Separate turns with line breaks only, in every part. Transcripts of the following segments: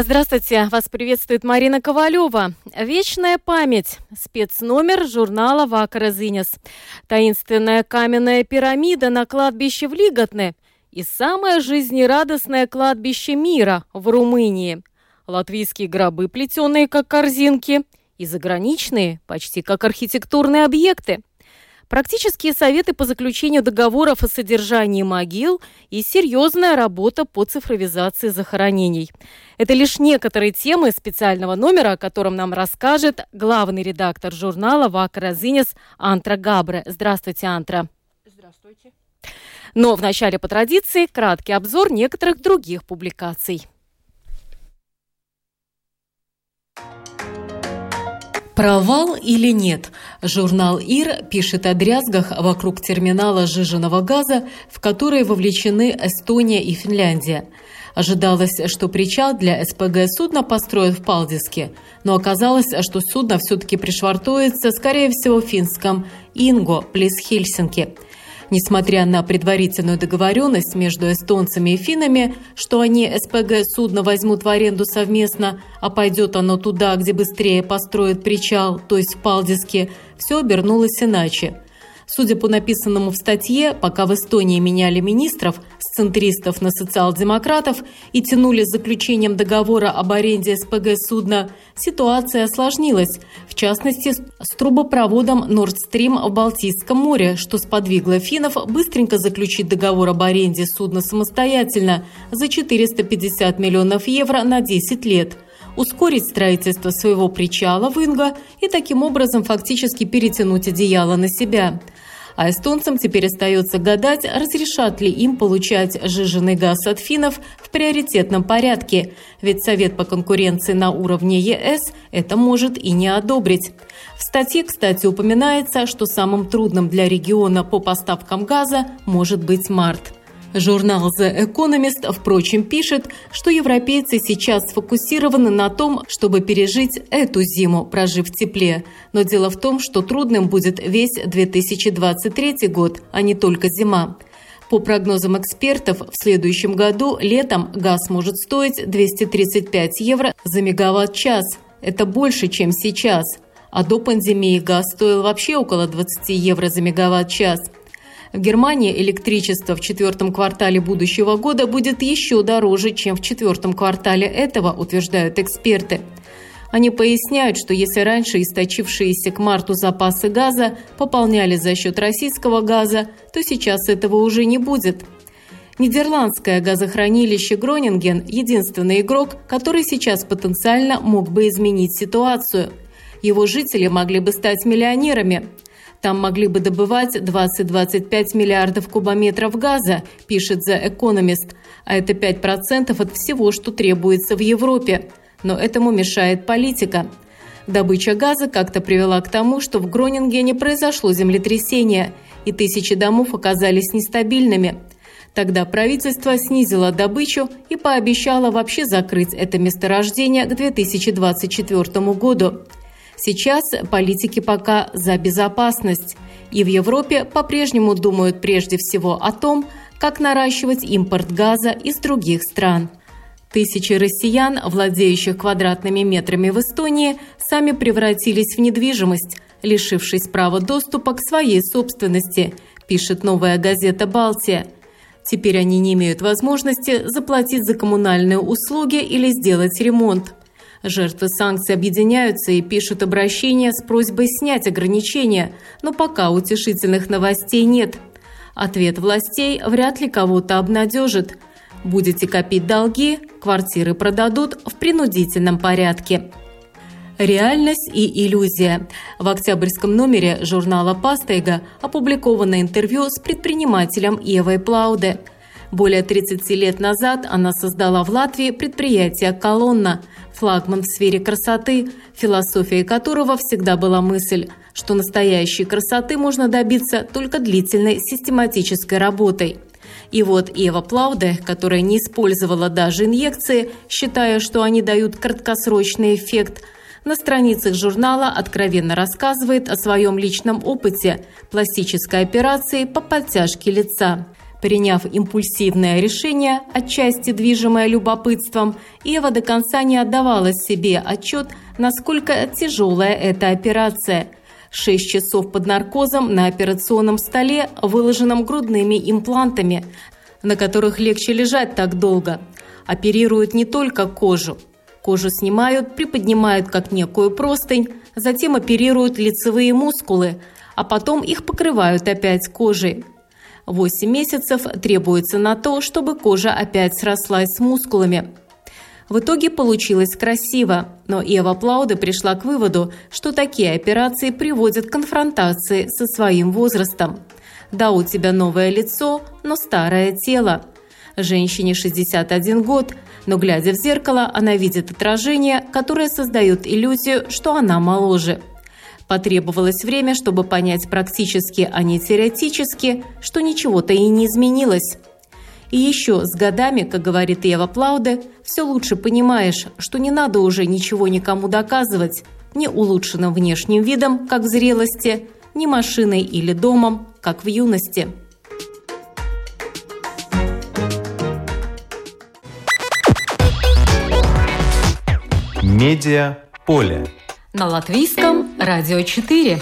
Здравствуйте, вас приветствует Марина Ковалева. Вечная память. Спецномер журнала Вакара Зинес. Таинственная каменная пирамида на кладбище в Лиготне. И самое жизнерадостное кладбище мира в Румынии. Латвийские гробы, плетеные как корзинки. И заграничные, почти как архитектурные объекты – практические советы по заключению договоров о содержании могил и серьезная работа по цифровизации захоронений. Это лишь некоторые темы специального номера, о котором нам расскажет главный редактор журнала «Вака Розинес» Антра Габре. Здравствуйте, Антра.
Здравствуйте.
Но вначале по традиции краткий обзор некоторых других публикаций.
Провал или нет? Журнал «Ир» пишет о дрязгах вокруг терминала сжиженного газа, в которые вовлечены Эстония и Финляндия. Ожидалось, что причал для СПГ судна построят в Палдиске, но оказалось, что судно все-таки пришвартуется, скорее всего, в финском «Инго» близ Хельсинки – Несмотря на предварительную договоренность между эстонцами и финнами, что они СПГ судно возьмут в аренду совместно, а пойдет оно туда, где быстрее построят причал, то есть в Палдиске, все обернулось иначе. Судя по написанному в статье, пока в Эстонии меняли министров центристов на социал-демократов и тянули с заключением договора об аренде СПГ судна, ситуация осложнилась, в частности, с трубопроводом Nord Stream в Балтийском море, что сподвигло финнов быстренько заключить договор об аренде судна самостоятельно за 450 миллионов евро на 10 лет – ускорить строительство своего причала в Инго и таким образом фактически перетянуть одеяло на себя. А эстонцам теперь остается гадать, разрешат ли им получать жиженый газ от финнов в приоритетном порядке, ведь Совет по конкуренции на уровне ЕС это может и не одобрить. В статье, кстати, упоминается, что самым трудным для региона по поставкам газа может быть март. Журнал The Economist, впрочем, пишет, что европейцы сейчас сфокусированы на том, чтобы пережить эту зиму, прожив в тепле. Но дело в том, что трудным будет весь 2023 год, а не только зима. По прогнозам экспертов, в следующем году летом газ может стоить 235 евро за мегаватт-час. Это больше, чем сейчас. А до пандемии газ стоил вообще около 20 евро за мегаватт-час. В Германии электричество в четвертом квартале будущего года будет еще дороже, чем в четвертом квартале этого, утверждают эксперты. Они поясняют, что если раньше источившиеся к марту запасы газа пополняли за счет российского газа, то сейчас этого уже не будет. Нидерландское газохранилище Гронинген – единственный игрок, который сейчас потенциально мог бы изменить ситуацию. Его жители могли бы стать миллионерами – там могли бы добывать 20-25 миллиардов кубометров газа, пишет The Economist, а это 5% от всего, что требуется в Европе. Но этому мешает политика. Добыча газа как-то привела к тому, что в Гронингене произошло землетрясение, и тысячи домов оказались нестабильными. Тогда правительство снизило добычу и пообещало вообще закрыть это месторождение к 2024 году. Сейчас политики пока за безопасность. И в Европе по-прежнему думают прежде всего о том, как наращивать импорт газа из других стран. Тысячи россиян, владеющих квадратными метрами в Эстонии, сами превратились в недвижимость, лишившись права доступа к своей собственности, пишет новая газета «Балтия». Теперь они не имеют возможности заплатить за коммунальные услуги или сделать ремонт. Жертвы санкций объединяются и пишут обращения с просьбой снять ограничения, но пока утешительных новостей нет. Ответ властей вряд ли кого-то обнадежит. Будете копить долги, квартиры продадут в принудительном порядке. Реальность и иллюзия. В октябрьском номере журнала «Пастейга» опубликовано интервью с предпринимателем Евой Плауде. Более 30 лет назад она создала в Латвии предприятие «Колонна», флагман в сфере красоты, философией которого всегда была мысль
что настоящей красоты можно добиться только длительной систематической работой. И вот Ева Плауде, которая не использовала даже инъекции, считая, что они дают краткосрочный эффект, на страницах журнала откровенно рассказывает о своем личном опыте пластической операции по подтяжке лица. Приняв импульсивное решение, отчасти движимое любопытством, Ева до конца не отдавала себе отчет, насколько тяжелая эта операция. Шесть часов под наркозом на операционном столе, выложенном грудными имплантами, на которых легче лежать так долго. Оперируют не только кожу. Кожу снимают, приподнимают как некую простынь, затем оперируют лицевые мускулы, а потом их покрывают опять кожей. 8 месяцев требуется на то, чтобы кожа опять срослась с мускулами. В итоге получилось красиво, но Ева Плауде пришла к выводу, что такие операции приводят к конфронтации со своим возрастом. Да, у тебя новое лицо, но старое тело. Женщине 61 год, но глядя в зеркало, она видит отражение, которое создает иллюзию, что она моложе – Потребовалось время, чтобы понять практически, а не теоретически, что ничего-то и не изменилось. И еще с годами, как говорит Ева Плауде, все лучше понимаешь, что не надо уже ничего никому доказывать, ни улучшенным внешним видом, как в зрелости, ни машиной или домом, как в юности.
Медиа поле
на латвийском радио 4.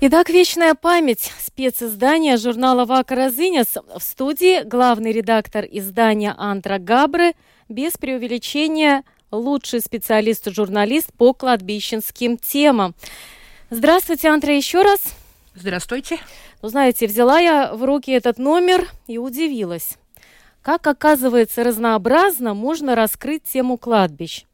Итак, «Вечная память» – специздание журнала «Вака Зинес» в студии главный редактор издания Антра Габры, без преувеличения лучший специалист-журналист по кладбищенским темам. Здравствуйте, Антра, еще раз.
Здравствуйте.
Ну, знаете, взяла я в руки этот номер и удивилась. Как оказывается разнообразно можно раскрыть тему кладбищ.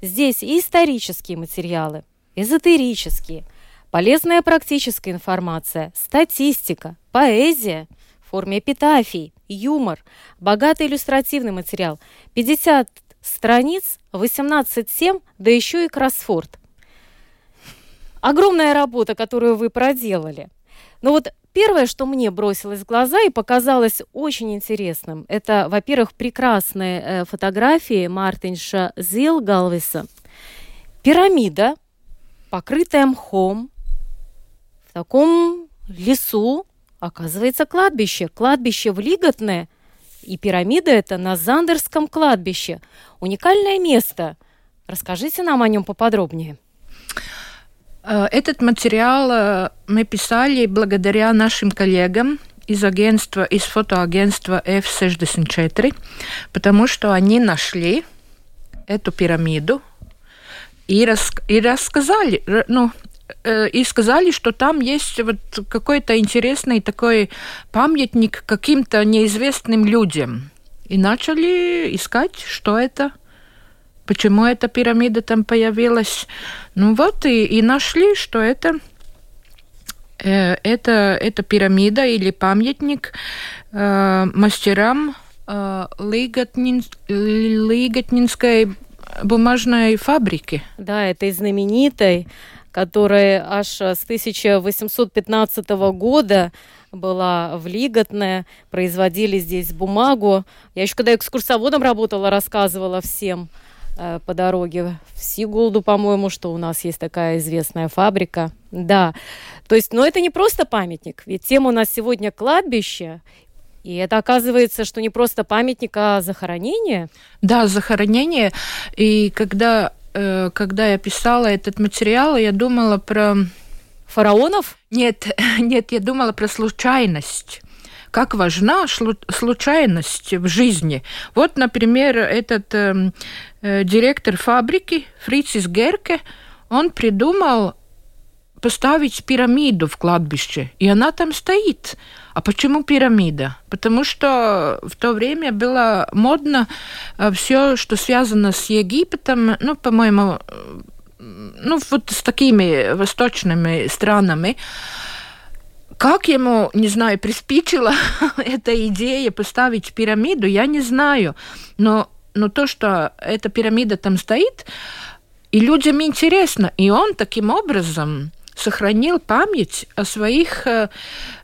Здесь и исторические материалы, эзотерические, полезная практическая информация, статистика, поэзия в форме эпитафий, юмор, богатый иллюстративный материал, 50 страниц, 18 тем, да еще и кроссфорд. Огромная работа, которую вы проделали. Но вот Первое, что мне бросилось в глаза и показалось очень интересным, это, во-первых, прекрасные э, фотографии Мартинша Зилгалвиса. Пирамида, покрытая мхом, в таком лесу, оказывается, кладбище. Кладбище в Лиготне, и пирамида это на Зандерском кладбище. Уникальное место. Расскажите нам о нем поподробнее.
Э, этот материал э, мы писали благодаря нашим коллегам из агентства, из фотоагентства F64, потому что они нашли эту пирамиду и, рас, и рассказали, ну, э, и сказали, что там есть вот какой-то интересный такой памятник каким-то неизвестным людям. И начали искать, что это почему эта пирамида там появилась. Ну вот и, и нашли, что это э, это, это пирамида или памятник э, мастерам э, Лиготнин, Лиготнинской бумажной фабрики.
Да, этой знаменитой, которая аж с 1815 года была в Лиготне, производили здесь бумагу. Я еще когда экскурсоводом работала, рассказывала всем по дороге в Сигулду, по-моему, что у нас есть такая известная фабрика. Да, то есть, но это не просто памятник, ведь тема у нас сегодня кладбище, и это оказывается, что не просто памятник, а захоронение.
Да, захоронение. И когда, э, когда я писала этот материал, я думала про...
Фараонов?
Нет, нет, я думала про случайность как важна случайность в жизни. Вот, например, этот эм, э, директор фабрики Фрицис Герке, он придумал поставить пирамиду в кладбище, и она там стоит. А почему пирамида? Потому что в то время было модно э, все, что связано с Египтом, ну, по-моему, э, ну, вот с такими восточными странами, как ему, не знаю, приспичила эта идея поставить пирамиду, я не знаю. Но но то, что эта пирамида там стоит, и людям интересно, и он таким образом сохранил память о своих э,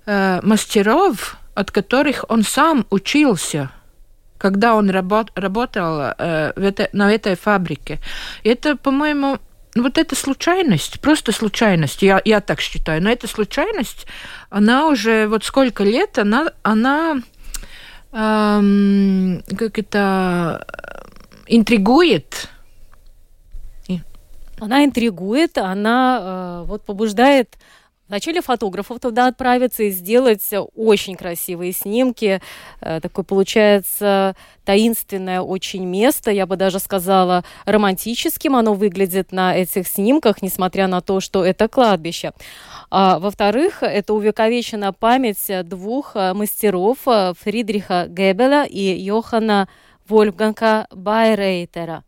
э, мастеров, от которых он сам учился, когда он работ, работал э, в это, на этой фабрике. Это, по-моему, вот эта случайность, просто случайность, я, я так считаю, но эта случайность, она уже вот сколько лет, она, она эм, как это интригует.
Она интригует, она э, вот побуждает Вначале фотографов туда отправиться и сделать очень красивые снимки. Э, такое получается таинственное очень место, я бы даже сказала романтическим оно выглядит на этих снимках, несмотря на то, что это кладбище. А, во-вторых, это увековечена память двух э, мастеров э, Фридриха Геббеля и Йохана Вольфганга Байрейтера –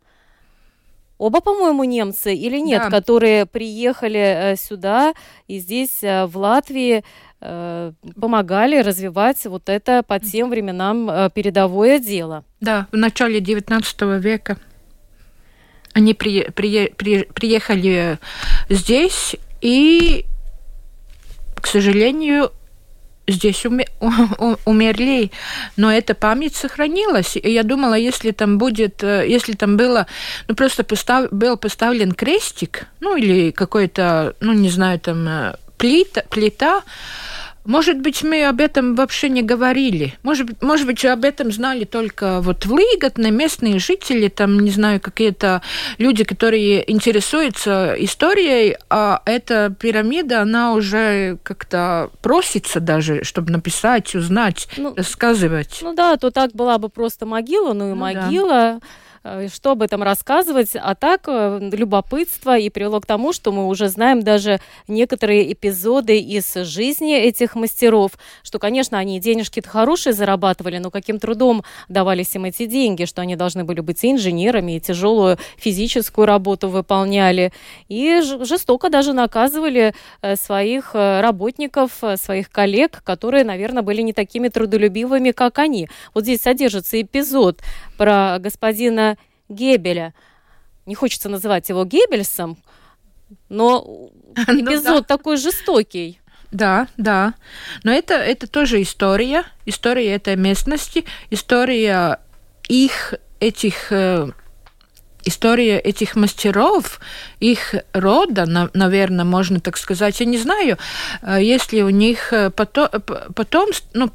оба, по-моему, немцы или нет, да. которые приехали э, сюда и здесь, э, в Латвии, э, помогали развивать вот это по тем временам передовое дело.
Да, в начале XIX века. Они при, при, при, приехали здесь и, к сожалению, здесь умерли, но эта память сохранилась. И я думала, если там будет, э, если там было, ну просто постав, был поставлен крестик, ну или какой-то, ну не знаю, там э, плита, плита, может быть, мы об этом вообще не говорили. Может, может быть, об этом знали только вот в Лиготне местные жители, там, не знаю, какие-то люди, которые интересуются историей, а эта пирамида, она уже как-то просится даже, чтобы написать, узнать, ну, рассказывать.
Ну да, то так была бы просто могила, ну и ну, могила. Да что об этом рассказывать, а так э, любопытство и привело к тому, что мы уже знаем даже некоторые эпизоды из жизни этих мастеров, что, конечно, они денежки-то хорошие зарабатывали, но каким трудом давались им эти деньги, что они должны были быть инженерами, и тяжелую физическую работу выполняли, и жестоко даже наказывали э, своих работников, своих коллег, которые, наверное, были не такими трудолюбивыми, как они. Вот здесь содержится эпизод про господина Гебеля. Не хочется называть его Геббельсом, но ну эпизод такой жестокий.
Да, да. Но это, это тоже история, история этой местности, история их, этих, э, история этих мастеров, их рода, наверное, можно так сказать. Я не знаю, э, если у них потом, потом ну,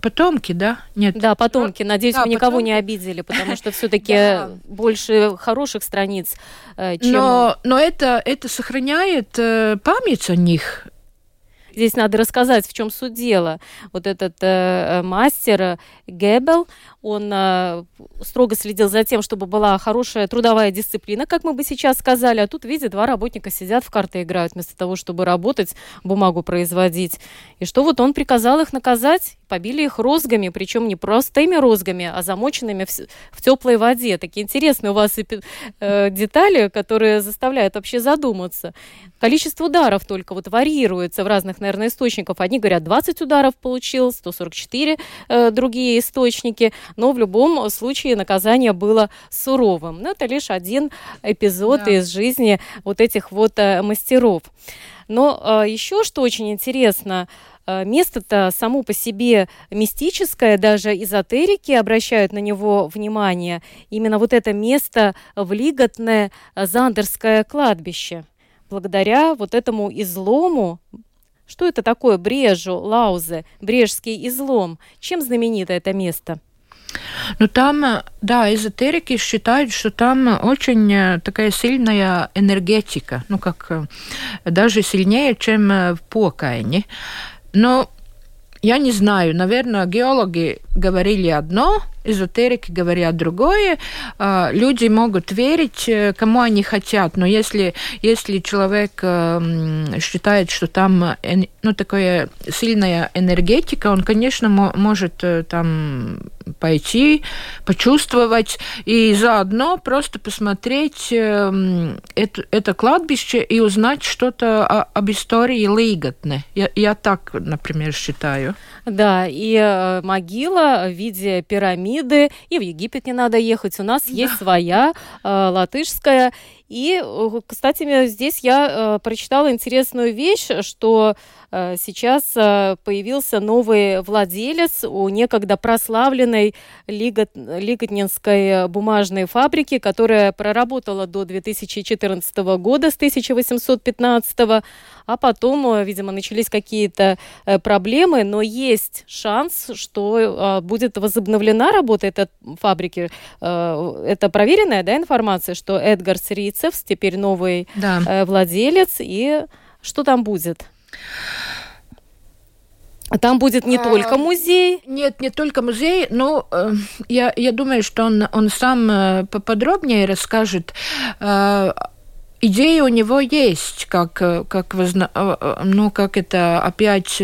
Потомки, да?
Нет. Да, потомки. Надеюсь, да, мы никого потомки. не обидели, потому что все-таки больше хороших страниц,
э, чем... Но, но это, это сохраняет э, память о них.
Здесь надо рассказать, в чем суть дела. Вот этот э, мастер Геббел, он э, строго следил за тем, чтобы была хорошая трудовая дисциплина, как мы бы сейчас сказали. А тут, видите, два работника сидят в карты играют, вместо того, чтобы работать, бумагу производить. И что вот он приказал их наказать? Побили их розгами, причем не простыми розгами, а замоченными в, в теплой воде. Такие интересные у вас э, детали, которые заставляют вообще задуматься. Количество ударов только вот варьируется в разных, наверное, источниках. Одни говорят, 20 ударов получил, 144 э, другие источники но в любом случае наказание было суровым. Но это лишь один эпизод да. из жизни вот этих вот э, мастеров. Но э, еще что очень интересно, э, место-то само по себе мистическое, даже эзотерики обращают на него внимание. Именно вот это место в Лиготное Зандерское кладбище. Благодаря вот этому излому, что это такое Брежу, Лаузе, Брежский излом? Чем знаменито это место?
Ну там, да, эзотерики считают, что там очень э, такая сильная энергетика, ну как э, даже сильнее, чем э, в Покайне. Но я не знаю, наверное, геологи говорили одно, эзотерики говорят другое. А, люди могут верить, э, кому они хотят, но если, если человек э, считает, что там ну, такая сильная энергетика, он, конечно, может э, там пойти, почувствовать и заодно просто посмотреть это, это кладбище и узнать что-то об истории Лиготне. Я, я так, например, считаю.
Да, и могила в виде пирамиды пирамиды, и в Египет не надо ехать. У нас да. есть своя э, латышская. И, э, кстати, здесь я э, прочитала интересную вещь, что э, сейчас э, появился новый владелец у некогда прославленной Лигот, Лиготнинской бумажной фабрики, которая проработала до 2014 года с 1815 а потом, э, видимо, начались какие-то э, проблемы, но есть шанс, что э, будет возобновлена работа этой фабрики. Это проверенная да, информация, что Эдгар Срицев теперь новый да. владелец, и что там будет? Там будет не а, только музей.
Нет, не только музей, но э, я, я думаю, что он, он сам э, поподробнее расскажет. Э, идея у него есть, как, э, как, возна, э, э, ну, как это опять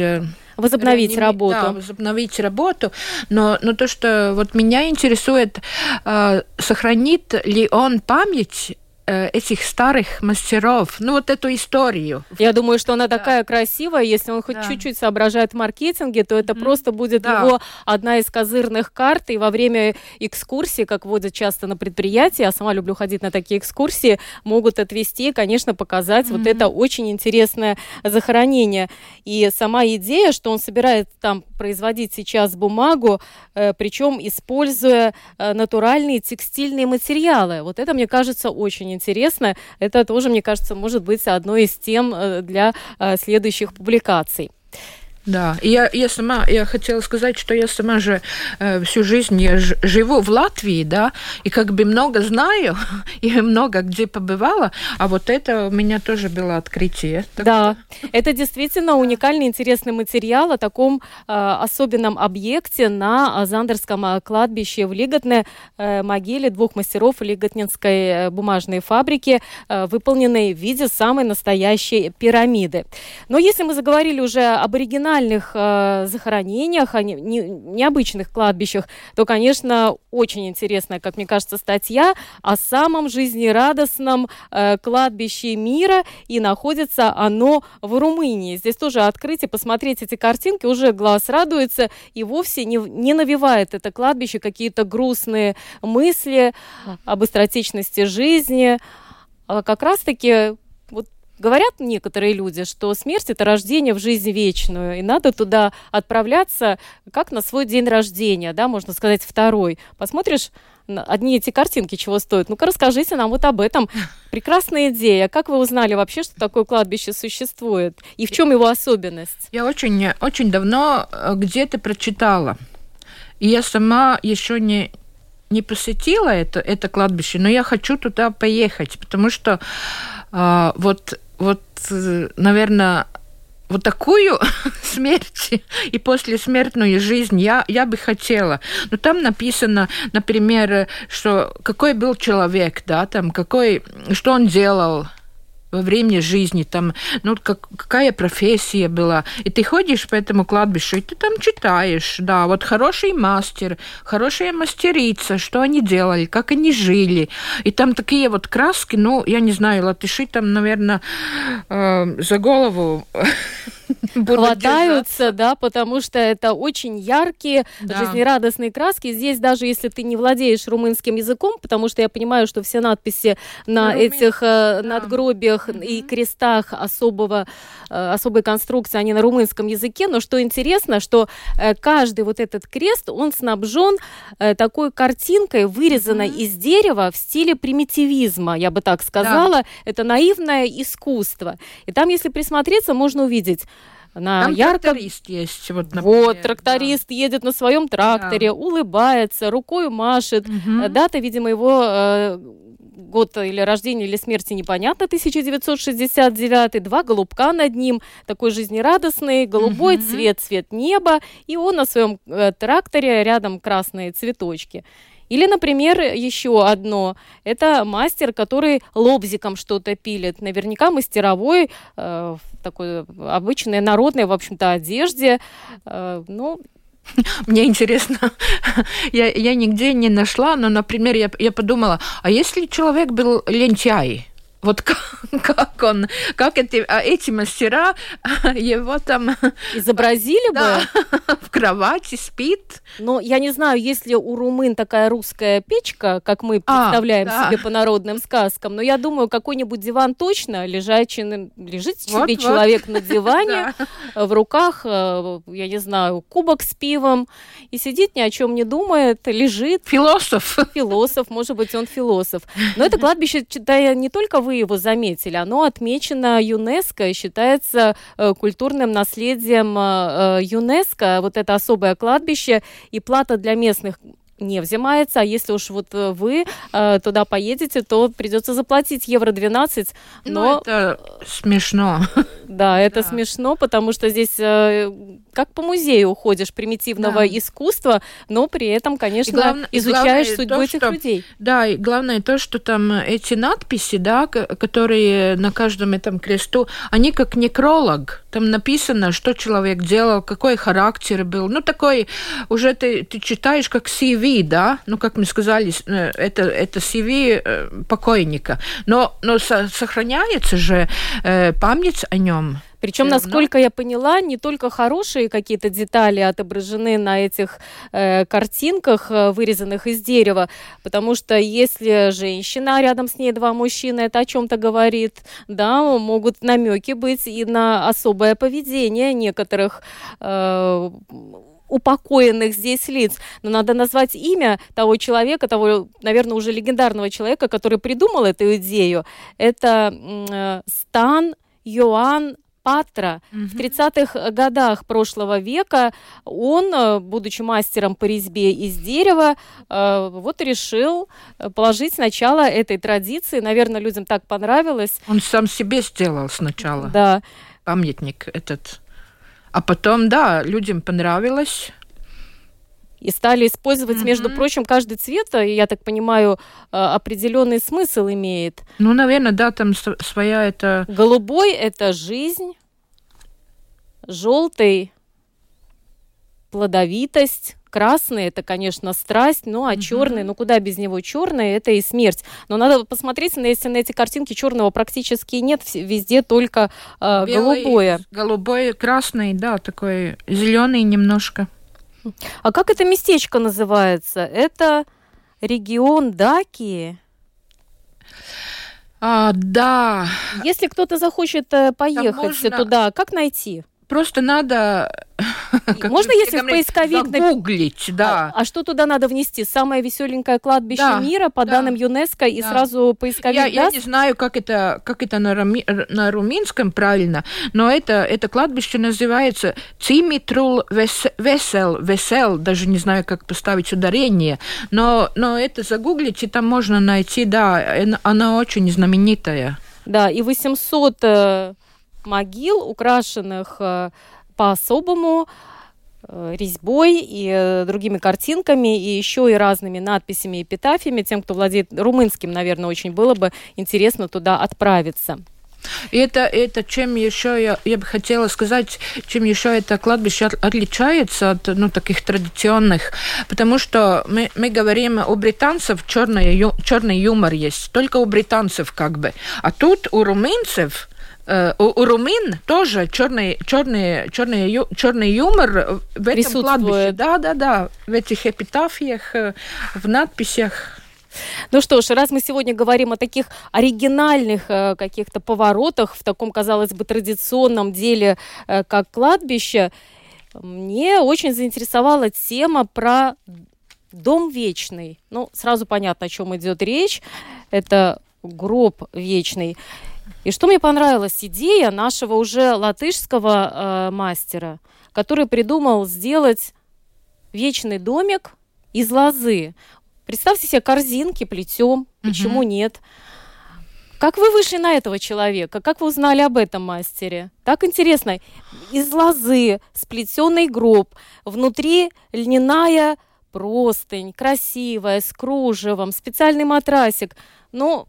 возобновить работу.
Да, возобновить работу. Но, но то, что вот меня интересует, э, сохранит ли он память Э, этих старых мастеров, ну вот эту историю.
Я думаю, что она да. такая красивая, если он хоть да. чуть-чуть соображает в маркетинге, то это mm-hmm. просто будет да. его одна из козырных карт, и во время экскурсии, как водят часто на предприятии, я сама люблю ходить на такие экскурсии, могут отвести, конечно, показать mm-hmm. вот это очень интересное захоронение. И сама идея, что он собирает там производить сейчас бумагу, э, причем используя э, натуральные текстильные материалы, вот это, мне кажется, очень интересно. Это тоже, мне кажется, может быть одной из тем э, для э, следующих публикаций.
Да, я, я сама, я хотела сказать, что я сама же э, всю жизнь я ж, живу в Латвии, да, и как бы много знаю, и много где побывала, а вот это у меня тоже было открытие.
Да, что... это действительно уникальный, интересный материал о таком э, особенном объекте на Зандерском э, кладбище в Лиготне, э, могиле двух мастеров Лиготнинской э, бумажной фабрики, э, выполненной в виде самой настоящей пирамиды. Но если мы заговорили уже об оригинале оригинальных э, захоронениях, а не, не, необычных кладбищах, то, конечно, очень интересная, как мне кажется, статья о самом жизнерадостном э, кладбище мира, и находится оно в Румынии. Здесь тоже открытие, посмотреть эти картинки, уже глаз радуется, и вовсе не, не навевает это кладбище какие-то грустные мысли об быстротечности жизни, а как раз-таки вот Говорят некоторые люди, что смерть – это рождение в жизнь вечную, и надо туда отправляться как на свой день рождения, да, можно сказать, второй. Посмотришь одни эти картинки чего стоят. Ну-ка расскажите нам вот об этом. Прекрасная идея. Как вы узнали вообще, что такое кладбище существует? И в чем его особенность?
Я очень, очень давно э, где-то прочитала. И я сама еще не, не посетила это, это кладбище, но я хочу туда поехать, потому что э, вот вот, э, наверное, вот такую смерть и послесмертную жизнь я, я бы хотела. Но там написано, например, что какой был человек, да, там, какой, что он делал, во время жизни, там, ну, как, какая профессия была. И ты ходишь по этому кладбищу, и ты там читаешь, да, вот хороший мастер, хорошая мастерица, что они делали, как они жили. И там такие вот краски, ну, я не знаю, латыши там, наверное, э, за голову
хватаются, да, потому что это очень яркие, да. жизнерадостные краски. Здесь даже если ты не владеешь румынским языком, потому что я понимаю, что все надписи на, на этих э, да. надгробиях mm-hmm. и крестах особого, э, особой конструкции, они на румынском языке, но что интересно, что э, каждый вот этот крест, он снабжен э, такой картинкой, вырезанной mm-hmm. из дерева в стиле примитивизма, я бы так сказала. Да. Это наивное искусство. И там, если присмотреться, можно увидеть
на Там ярко... тракторист есть.
Вот, например, вот тракторист да. едет на своем тракторе, да. улыбается, рукой машет. Угу. Дата, видимо, его э, год или рождения, или смерти непонятно, 1969, два голубка над ним, такой жизнерадостный, голубой угу. цвет, цвет неба, и он на своем э, тракторе, рядом красные цветочки. Или, например, еще одно. Это мастер, который лобзиком что-то пилит. Наверняка мастеровой, э, такой обычной народной, в общем-то, одежде. Э, ну,
мне интересно, я, я нигде не нашла, но, например, я, я подумала, а если человек был лентяй, вот как, как он, как эти, а эти мастера его там
изобразили
да, бы в кровати спит.
Но я не знаю, есть ли у румын такая русская печка, как мы а, представляем а, да. себе по народным сказкам. Но я думаю, какой-нибудь диван точно лежачий, лежит вот, себе вот. человек на диване, в руках, э, я не знаю, кубок с пивом и сидит ни о чем не думает, лежит.
Философ.
Философ, может быть, он философ. Но это кладбище, читая не только вы его заметили, оно отмечено ЮНЕСКО и считается э, культурным наследием э, э, ЮНЕСКО, вот это особое кладбище, и плата для местных не взимается, а если уж вот вы э, туда поедете, то придется заплатить евро 12.
Ну, но ну, это смешно.
Да, это да. смешно, потому что здесь э, как по музею уходишь примитивного да. искусства, но при этом, конечно, главное, изучаешь главное судьбу то, этих
что,
людей.
Да, и главное то, что там эти надписи, да, которые на каждом этом кресту, они как некролог. Там написано, что человек делал, какой характер был. Ну, такой, уже ты, ты читаешь как CV, да, ну, как мы сказали, э, это, это CV э, покойника. Но, но сохраняется же э, память о нем.
Причем, насколько я поняла, не только хорошие какие-то детали отображены на этих э, картинках, вырезанных из дерева, потому что если женщина, а рядом с ней два мужчины, это о чем-то говорит, да, могут намеки быть и на особое поведение некоторых э, упокоенных здесь лиц. Но надо назвать имя того человека, того, наверное, уже легендарного человека, который придумал эту идею. Это э, Стан Йоанн Патра. Угу. В 30-х годах прошлого века он, э, будучи мастером по резьбе из дерева, э, вот решил положить начало этой традиции. Наверное, людям так понравилось.
Он сам себе сделал сначала.
Да.
Памятник этот. А потом, да, людям понравилось
и стали использовать, mm-hmm. между прочим, каждый цвет, я так понимаю, определенный смысл имеет.
Ну, наверное, да, там своя это.
Голубой это жизнь, желтый плодовитость, красный это, конечно, страсть, ну а mm-hmm. черный, ну куда без него черный, это и смерть. Но надо посмотреть, если на эти картинки черного практически нет, везде только э, Белый, голубое.
Голубой, красный, да, такой зеленый немножко.
А как это местечко называется? Это регион Даки?
А, да.
Если кто-то захочет э, поехать можно... туда, как найти?
Просто надо
можно, если в поисковик...
Загуглить, да.
А, а что туда надо внести? Самое веселенькое кладбище да, мира по да, данным ЮНЕСКО, и да. сразу поисковик
я, даст? Я не знаю, как это, как это на, рами, на румынском правильно, но это, это кладбище называется Цимитрул Весел, Весел, даже не знаю, как поставить ударение, но, но это загуглить, и там можно найти, да, она очень знаменитая.
Да, и 800 э, могил, украшенных э, по-особому э, резьбой и э, другими картинками, и еще и разными надписями и эпитафиями. Тем, кто владеет румынским, наверное, очень было бы интересно туда отправиться.
И это, это чем еще я, я бы хотела сказать, чем еще это кладбище отличается от ну, таких традиционных, потому что мы, мы говорим у британцев черный, черный юмор есть, только у британцев как бы, а тут у румынцев у, у румын тоже черный, черный, черный, черный юмор в этом кладбище. Да, да, да, в этих эпитафиях, э, в надписях.
Ну что ж, раз мы сегодня говорим о таких оригинальных э, каких-то поворотах в таком, казалось бы, традиционном деле, э, как кладбище, мне очень заинтересовала тема про дом вечный. Ну, сразу понятно, о чем идет речь. Это гроб вечный. И что мне понравилась идея нашего уже латышского э, мастера, который придумал сделать вечный домик из лозы. Представьте себе корзинки плетем, почему угу. нет? Как вы вышли на этого человека? Как вы узнали об этом мастере? Так интересно. Из лозы сплетенный гроб, внутри льняная простынь, красивая, с кружевом, специальный матрасик. Ну,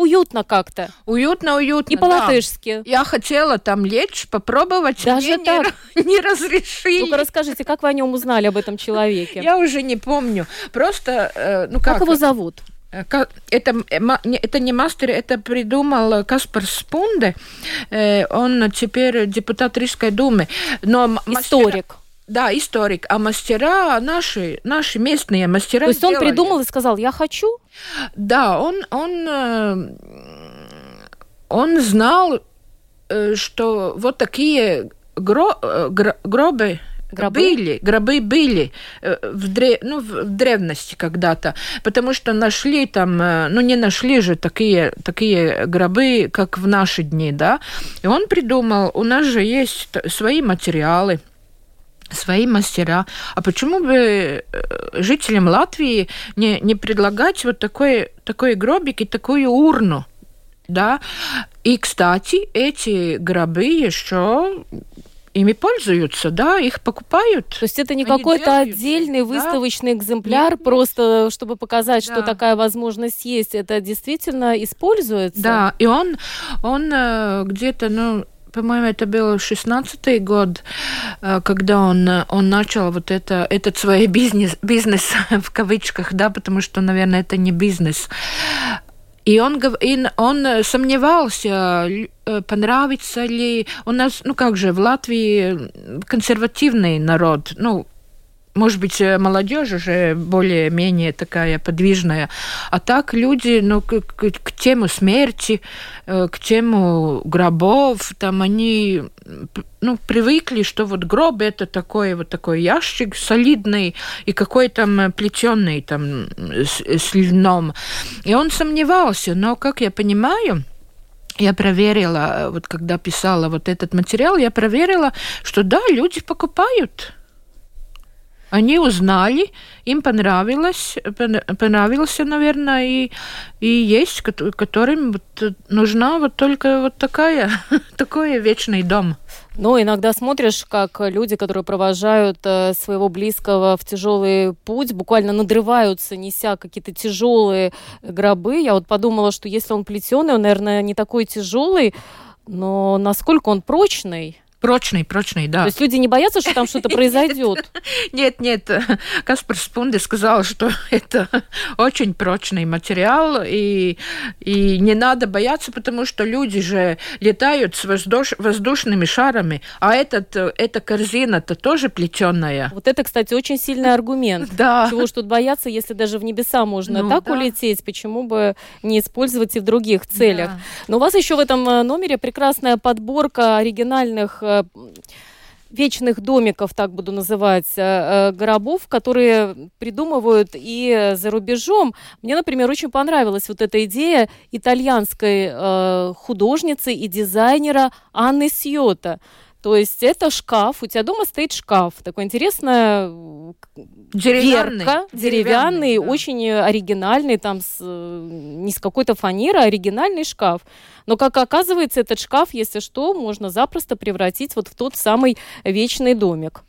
уютно как-то.
Уютно, уютно.
И по-латышски.
Да. Я хотела там лечь, попробовать.
Даже
мне
так?
Не, не разрешили.
Ну-ка расскажите, как вы о нем узнали, об этом человеке?
Я уже не помню. Просто, э, ну как...
Как его зовут?
Это, это не мастер, это придумал Каспар Спунде. Он теперь депутат Рижской думы.
Но Историк. Мастера...
Да, историк. А мастера наши, наши местные мастера.
То есть сделали. он придумал и сказал, я хочу?
Да, он, он, он знал, что вот такие гро, гробы Гробы? Были, гробы были э, в, дре, ну, в древности когда-то, потому что нашли там, э, ну не нашли же такие, такие гробы, как в наши дни, да. И он придумал, у нас же есть свои материалы, свои мастера. А почему бы э, жителям Латвии не, не предлагать вот такой, такой гробик и такую урну? Да? И, кстати, эти гробы еще ими пользуются, да, их покупают.
То есть это не какой-то отдельный выставочный да? экземпляр, нет, просто чтобы показать, да. что такая возможность есть. Это действительно используется.
Да, и он, он э, где-то, ну, по-моему, это был шестнадцатый год, э, когда он, он начал вот это, этот свой бизнес, бизнес в кавычках, да, потому что, наверное, это не бизнес. И он, и он сомневался, э, понравится ли... У нас, ну как же, в Латвии консервативный народ, ну, может быть, э, молодежь уже более-менее такая подвижная. А так люди, ну, к, к, к тему смерти, э, к тему гробов, там они ну, привыкли, что вот гроб это такой вот такой ящик солидный и какой там плетеный там с, с льном. И он сомневался, но, как я понимаю, я проверила, вот когда писала вот этот материал, я проверила, что да, люди покупают они узнали, им понравилось, понравился, наверное, и, и есть, которым вот нужна вот только вот такая, такой вечный дом.
Ну, иногда смотришь, как люди, которые провожают э, своего близкого в тяжелый путь, буквально надрываются, неся какие-то тяжелые гробы. Я вот подумала, что если он плетеный, он, наверное, не такой тяжелый, но насколько он прочный,
Прочный, прочный, да.
То есть люди не боятся, что там что-то произойдет?
Нет, нет. Каспар Спунде сказал, что это очень прочный материал, и, и не надо бояться, потому что люди же летают с воздуш, воздушными шарами, а этот, эта корзина-то тоже плетеная.
Вот это, кстати, очень сильный аргумент.
Да.
Чего ж тут бояться, если даже в небеса можно ну, так да. улететь, почему бы не использовать и в других целях? Да. Но у вас еще в этом э, номере прекрасная подборка оригинальных э, вечных домиков, так буду называть, э, э, гробов, которые придумывают и за рубежом. Мне, например, очень понравилась вот эта идея итальянской художницы и дизайнера Анны Сьота. То есть это шкаф, у тебя дома стоит шкаф, такой интересная
деревянный,
верка, деревянный, деревянный да. очень оригинальный, там с, не с какой-то фанеры, а оригинальный шкаф. Но, как оказывается, этот шкаф, если что, можно запросто превратить вот в тот самый вечный домик.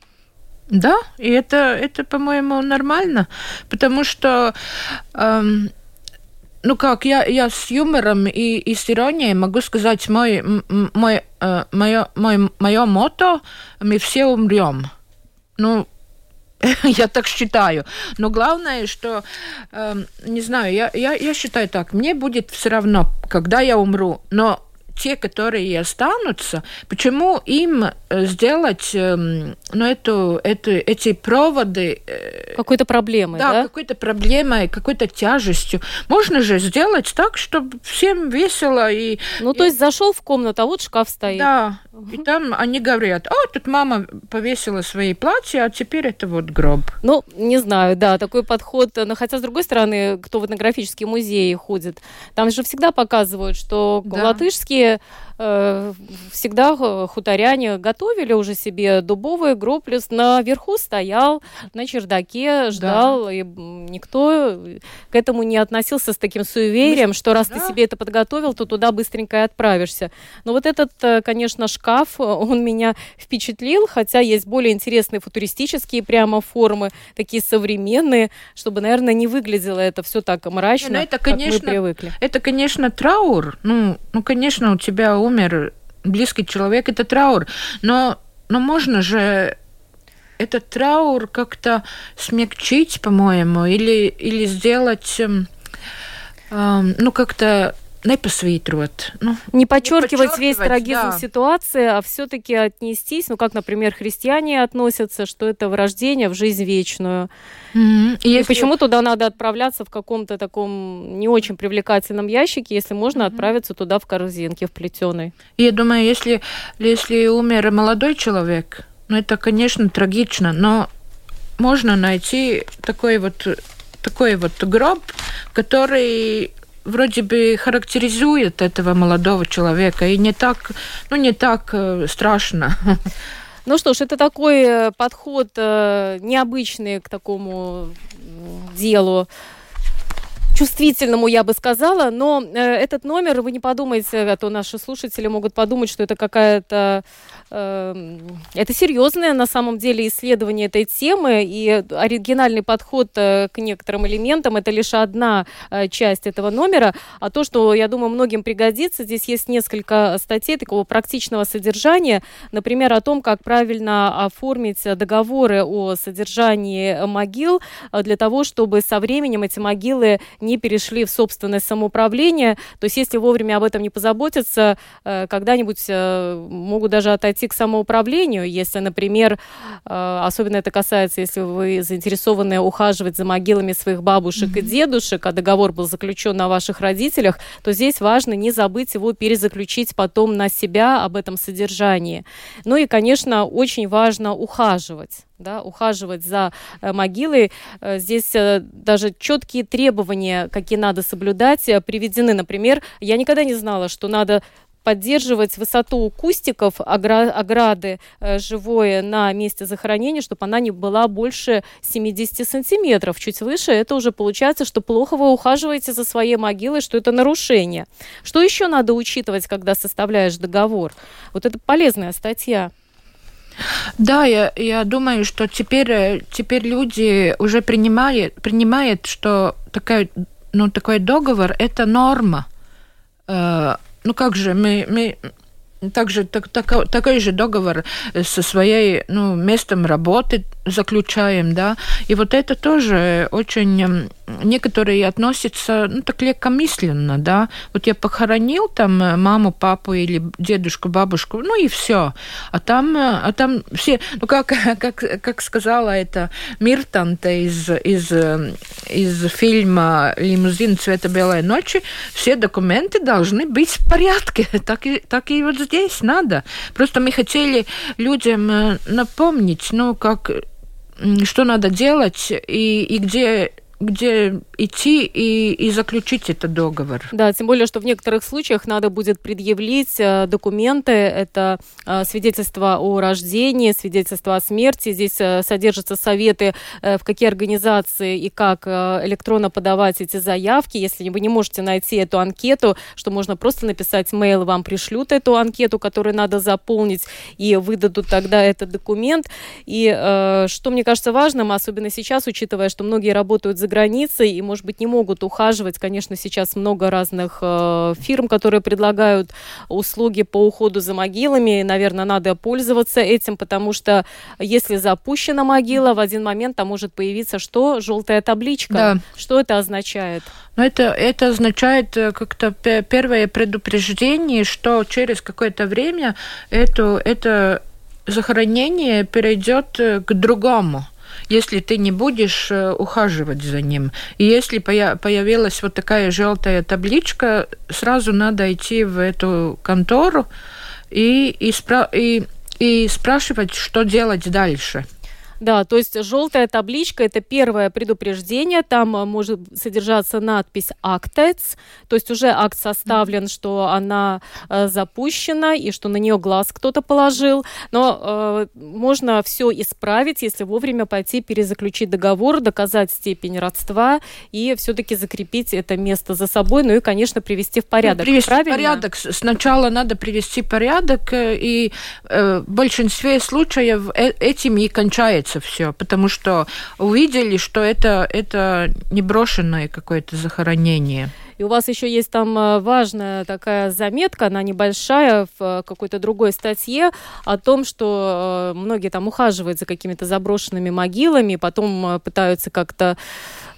Да, и это, это по-моему, нормально, потому что эм, ну как, я, я с юмором и, и с иронией могу сказать, мой, мой, э, мое, мой, мое мото «Мы все умрем». Ну, я так считаю. Но главное, что, э, не знаю, я, я, я считаю так, мне будет все равно, когда я умру, но те, которые останутся, почему им э, сделать эм, ну, эту, эту, эти проводы...
Э, какой-то проблемой,
да?
Да,
какой-то проблемой, какой-то тяжестью. Можно же сделать так, чтобы всем весело и...
Ну, то есть зашел в комнату, а вот шкаф стоит.
Да, и там они говорят, о, тут мама повесила свои платья, а теперь это вот гроб.
Ну, не знаю, да, такой подход. Но хотя, с другой стороны, кто в этнографические музеи ходит, там же всегда показывают, что да. латышские Э, всегда хуторяне готовили уже себе дубовый гроб, плюс наверху стоял на чердаке, ждал, да. и никто к этому не относился с таким суеверием, Мы... что раз да. ты себе это подготовил, то туда быстренько и отправишься. Но вот этот, э, конечно, шкаф, он меня впечатлил, хотя есть более интересные футуристические прямо формы, такие современные, чтобы, наверное, не выглядело это все так мрачно, не, ну это, конечно, как мы привыкли.
Это, конечно, траур. Ну, ну, конечно, у тебя умер близкий человек, это траур. Но, но можно же этот траур как-то смягчить, по-моему, или, или сделать... Эм, ну, как-то непосвитрот.
Ну, не подчеркивать, не весь трагизм да. ситуации, а все-таки отнестись, ну, как, например, христиане относятся, что это врождение в жизнь вечную. Mm-hmm. И, если... почему туда надо отправляться в каком-то таком не очень привлекательном ящике, если можно mm-hmm. отправиться туда в корзинке, в плетеной?
Я думаю, если, если умер молодой человек, ну, это, конечно, трагично, но можно найти такой вот такой вот гроб, который вроде бы характеризует этого молодого человека и не так, ну не так э, страшно.
Ну что ж, это такой э, подход э, необычный к такому делу чувствительному, я бы сказала, но этот номер, вы не подумайте, а то наши слушатели могут подумать, что это какая-то это серьезное на самом деле исследование этой темы, и оригинальный подход э, к некоторым элементам это лишь одна э, часть этого номера, а то, что, я думаю, многим пригодится, здесь есть несколько статей такого практичного содержания, например, о том, как правильно оформить договоры о содержании могил э, для того, чтобы со временем эти могилы не перешли в собственное самоуправление, то есть если вовремя об этом не позаботиться, когда-нибудь могут даже отойти идти к самоуправлению, если, например, э, особенно это касается, если вы заинтересованы ухаживать за могилами своих бабушек mm-hmm. и дедушек, а договор был заключен на ваших родителях, то здесь важно не забыть его перезаключить потом на себя об этом содержании. Ну и, конечно, очень важно ухаживать да, ухаживать за э, могилой. Э, здесь даже четкие требования, какие надо соблюдать, приведены. Например, я никогда не знала, что надо поддерживать высоту кустиков, ограды э, живое на месте захоронения, чтобы она не была больше 70 сантиметров. Чуть выше это уже получается, что плохо вы ухаживаете за своей могилой, что это нарушение. Что еще надо учитывать, когда составляешь договор? Вот это полезная статья.
Да, я, я думаю, что теперь, э, теперь люди уже принимают, принимают, что такой, ну, такой договор – это норма э, ну как же, мы, мы также так, так, такой же договор со своей ну, местом работы заключаем, да, и вот это тоже очень некоторые относятся, ну, так легкомысленно, да, вот я похоронил там маму, папу или дедушку, бабушку, ну и все, а там, а там все, ну, как, как, как сказала это Миртанта из, из, из фильма «Лимузин цвета белой ночи», все документы должны быть в порядке, так и, так и вот здесь надо. Просто мы хотели людям э, напомнить, ну, как что надо делать и, и где где идти и, и заключить этот договор.
Да, тем более, что в некоторых случаях надо будет предъявить э, документы. Это э, свидетельство о рождении, свидетельство о смерти. Здесь э, содержатся советы, в какие организации и как электронно подавать эти заявки. Если вы не можете найти эту анкету, что можно просто написать mail, вам пришлют эту анкету, которую надо заполнить, и выдадут тогда этот документ. И что мне кажется важным, особенно сейчас, учитывая, что многие работают за границей и, может быть, не могут ухаживать. Конечно, сейчас много разных э, фирм, которые предлагают услуги по уходу за могилами. Наверное, надо пользоваться этим, потому что если запущена могила, в один момент там может появиться что? Желтая табличка. Да. Что это означает?
Ну, это, это означает э, как-то первое предупреждение, что через какое-то время это, это захоронение перейдет э, к другому если ты не будешь э, ухаживать за ним. И если появилась вот такая желтая табличка, сразу надо идти в эту контору и, и, спра- и, и спрашивать, что делать дальше.
Да, то есть желтая табличка – это первое предупреждение. Там э, может содержаться надпись «Актец», то есть уже акт составлен, что она э, запущена и что на нее глаз кто-то положил. Но э, можно все исправить, если вовремя пойти перезаключить договор, доказать степень родства и все-таки закрепить это место за собой, ну и, конечно, привести в порядок. Ну,
привести Правильно? в порядок. Сначала надо привести порядок, э, и э, в большинстве случаев этим и кончается меняется все, потому что увидели, что это, это не брошенное какое-то захоронение.
И у вас еще есть там э, важная такая заметка, она небольшая, в э, какой-то другой статье о том, что многие там ухаживают за какими-то заброшенными могилами, потом пытаются как-то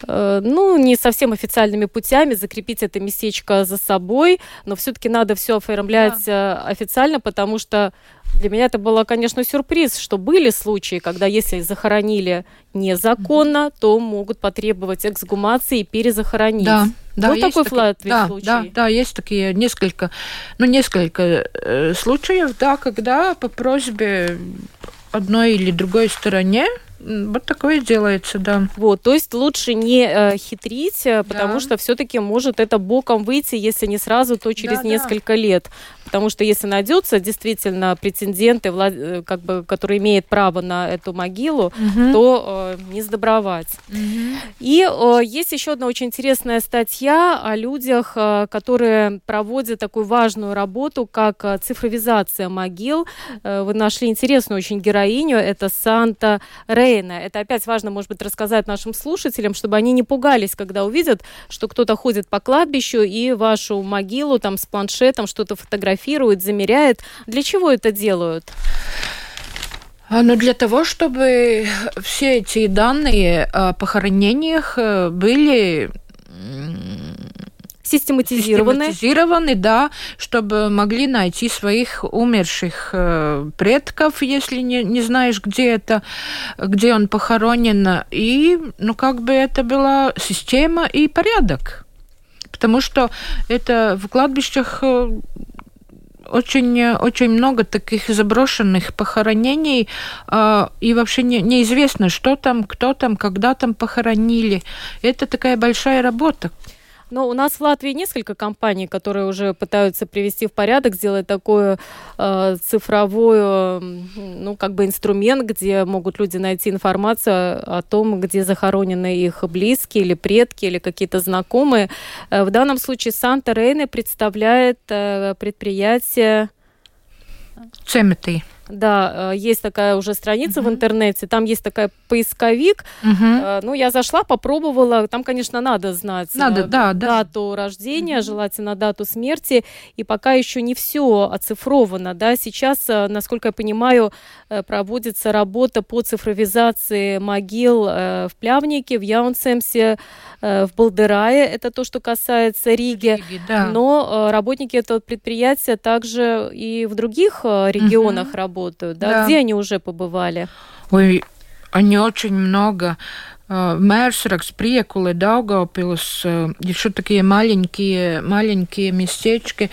ну, не совсем официальными путями закрепить это местечко за собой, но все-таки надо все оформлять да. официально, потому что для меня это было, конечно, сюрприз, что были случаи, когда если захоронили незаконно, mm-hmm. то могут потребовать эксгумации и перезахоронить.
Да, да,
Был такой
таки,
в Латвии
да,
случай?
Да, да, есть такие несколько, ну, несколько э, случаев, да, когда по просьбе одной или другой стороне вот такое делается, да.
Вот, то есть лучше не э, хитрить, э, потому да. что все-таки может это боком выйти, если не сразу, то через да, несколько да. лет. Потому что если найдется действительно претенденты, влад... Э, как бы, которые имеют право на эту могилу, угу. то э, не сдобровать. Угу. И э, есть еще одна очень интересная статья о людях, э, которые проводят такую важную работу, как э, цифровизация могил. Э, вы нашли интересную очень героиню, это Санта Рей Рейна. Это опять важно, может быть, рассказать нашим слушателям, чтобы они не пугались, когда увидят, что кто-то ходит по кладбищу и вашу могилу там с планшетом что-то фотографирует, замеряет. Для чего это делают?
А, ну, для того, чтобы все эти данные о похоронениях э, были
систематизированы.
Систематизированы, да, чтобы могли найти своих умерших э, предков, если не, не знаешь, где это, где он похоронен. И, ну, как бы это была система и порядок. Потому что это в кладбищах э, очень, очень много таких заброшенных похоронений, э, и вообще не, неизвестно, что там, кто там, когда там похоронили. Это такая большая работа.
Но у нас в Латвии несколько компаний, которые уже пытаются привести в порядок, сделать такой э, цифровой, ну, как бы инструмент, где могут люди найти информацию о том, где захоронены их близкие или предки, или какие-то знакомые. Э, в данном случае Санта Рейне представляет э, предприятие...
Цеметы.
Да, э, есть такая уже страница uh-huh. в интернете, там есть такая поисковик. Uh-huh. Ну, я зашла, попробовала. Там, конечно, надо знать
надо,
э,
да,
дату да. рождения, uh-huh. желательно дату смерти. И пока еще не все оцифровано. Да. Сейчас, насколько я понимаю, проводится работа по цифровизации могил в Плявнике, в Яунсемсе, в Балдерае. Это то, что касается Риги. Риги да. Но работники этого предприятия также и в других регионах uh-huh. работают работают, да? да. Где они уже побывали?
Ой, они очень много Мērсрaks, Приекулы, Daugavpils, еще такие маленькие, маленькие местечки.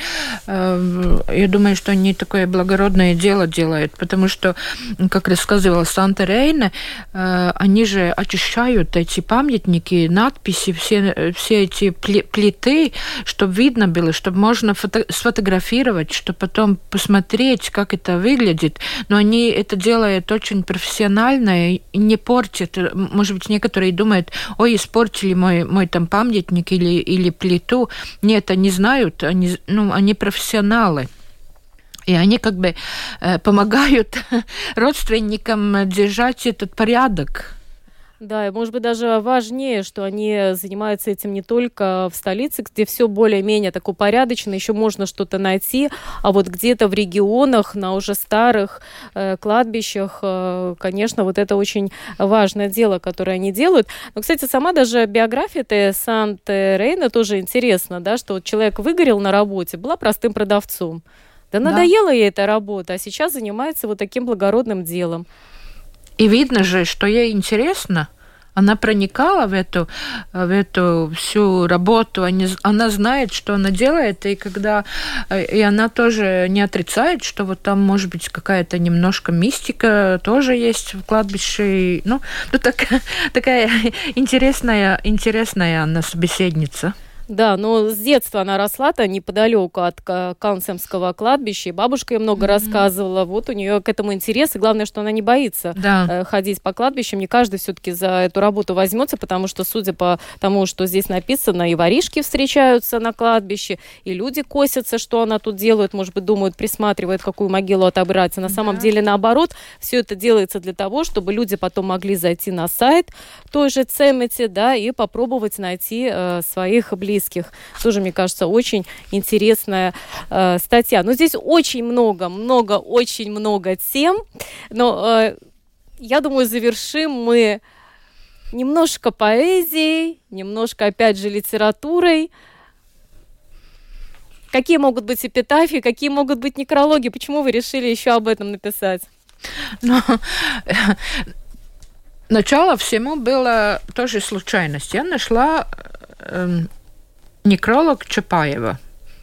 Я думаю, что они такое благородное дело делают, потому что, как рассказывала Санта Рейна, они же очищают эти памятники, надписи, все, все эти плиты, чтобы видно было, чтобы можно фото сфотографировать, чтобы потом посмотреть, как это выглядит. Но они это делают очень профессионально и не портят, может быть, некоторые которые думают, ой, испортили мой, мой там памятник или, или плиту. Нет, они знают, они, ну, они профессионалы. И они как бы э, помогают родственникам держать этот порядок.
Да, и может быть даже важнее, что они занимаются этим не только в столице, где все более-менее так упорядочено, еще можно что-то найти, а вот где-то в регионах, на уже старых э, кладбищах, э, конечно, вот это очень важное дело, которое они делают. Но, кстати, сама даже биография Т. Сант-Рейна тоже интересна, да, что вот человек выгорел на работе, была простым продавцом. Да, да надоела ей эта работа, а сейчас занимается вот таким благородным делом.
И видно же, что ей интересно. Она проникала в эту, в эту всю работу, она знает, что она делает, и когда и она тоже не отрицает, что вот там может быть какая-то немножко мистика тоже есть в кладбище. Ну, ну так, такая интересная, интересная она собеседница.
Да, но с детства она росла-то неподалеку от Каунсемского кладбища, и бабушка ей много mm-hmm. рассказывала. Вот у нее к этому интерес, и главное, что она не боится да. Э, ходить по кладбищам. Не каждый все-таки за эту работу возьмется, потому что, судя по тому, что здесь написано, и воришки встречаются на кладбище, и люди косятся, что она тут делает, может быть, думают, присматривают, какую могилу отобрать. А на самом да. деле, наоборот, все это делается для того, чтобы люди потом могли зайти на сайт той же Цемете, да, и попробовать найти э, своих близких близких. Тоже, мне кажется, очень интересная э, статья. Но здесь очень много, много, очень много тем. Но э, я думаю, завершим мы немножко поэзией, немножко, опять же, литературой. Какие могут быть эпитафии, какие могут быть некрологи? Почему вы решили еще об этом написать?
Ну, начало всему было тоже случайность. Я нашла э, некролог Чапаева.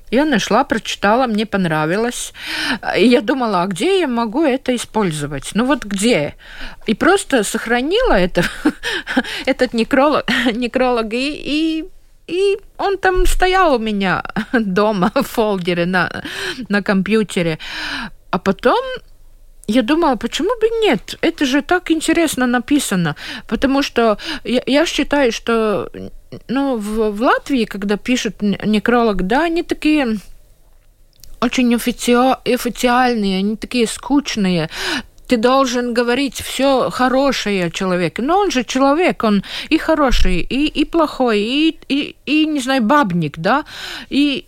Я нашла, прочитала, мне понравилось. И я думала, а где я могу это использовать? Ну вот где? И просто сохранила это, этот некролог, некролог и, и и он там стоял у меня дома в фолдере на, на компьютере. А потом я думала, почему бы нет? Это же так интересно написано. Потому что я, я считаю, что ну, в, в Латвии, когда пишут некролог, да, они такие очень офици... официальные, они такие скучные ты должен говорить все хорошее о человеке. Но он же человек, он и хороший, и, и плохой, и, и, и, не знаю, бабник, да, и,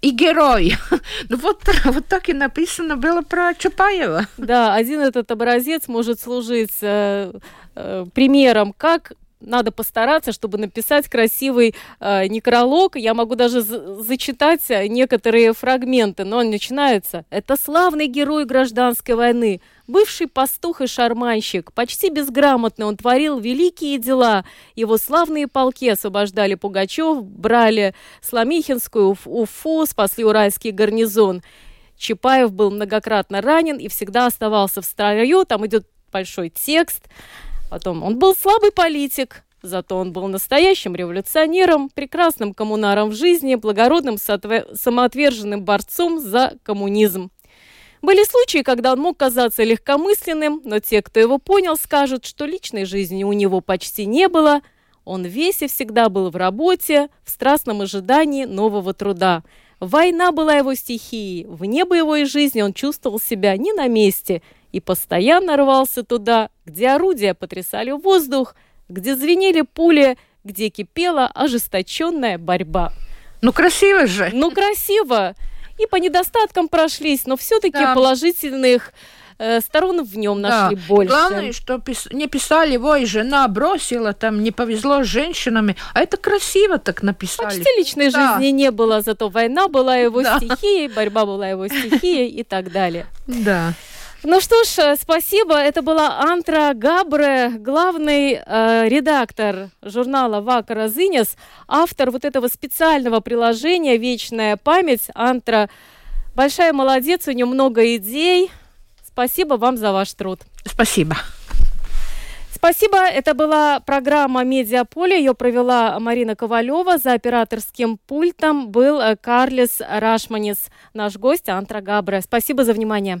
и герой. ну вот, вот так и написано было про Чапаева.
Да, один этот образец может служить э, э, примером, как надо постараться, чтобы написать красивый э, некролог. Я могу даже зачитать некоторые фрагменты, но он начинается. Это славный герой гражданской войны, бывший пастух и шарманщик. Почти безграмотно он творил великие дела. Его славные полки освобождали Пугачев, брали Сломихинскую, Уфу, спасли Уральский гарнизон. Чапаев был многократно ранен и всегда оставался в строю. Там идет большой текст. Потом он был слабый политик, зато он был настоящим революционером, прекрасным коммунаром в жизни, благородным самоотверженным борцом за коммунизм. Были случаи, когда он мог казаться легкомысленным, но те, кто его понял, скажут, что личной жизни у него почти не было. Он весь и всегда был в работе, в страстном ожидании нового труда. Война была его стихией. Вне боевой жизни он чувствовал себя не на месте и постоянно рвался туда, где орудия потрясали воздух, где звенели пули, где кипела ожесточенная борьба.
Ну, красиво же.
Ну, красиво. И по недостаткам прошлись, но все-таки да. положительных э, сторон в нем да. нашли больше.
Главное, что пис... не писали, ой, жена бросила, там не повезло с женщинами, а это красиво так написали.
Почти личной да. жизни не было, зато война была его да. стихией, борьба была его стихией и так далее.
Да.
Ну что ж, э, спасибо. Это была Антра Габре, главный э, редактор журнала «Вака Разынес», автор вот этого специального приложения «Вечная память». Антра большая молодец, у нее много идей. Спасибо вам за ваш труд.
Спасибо.
Спасибо. Это была программа «Медиаполе». Ее провела Марина Ковалева. За операторским пультом был э, Карлис Рашманис, наш гость Антра Габре. Спасибо за внимание.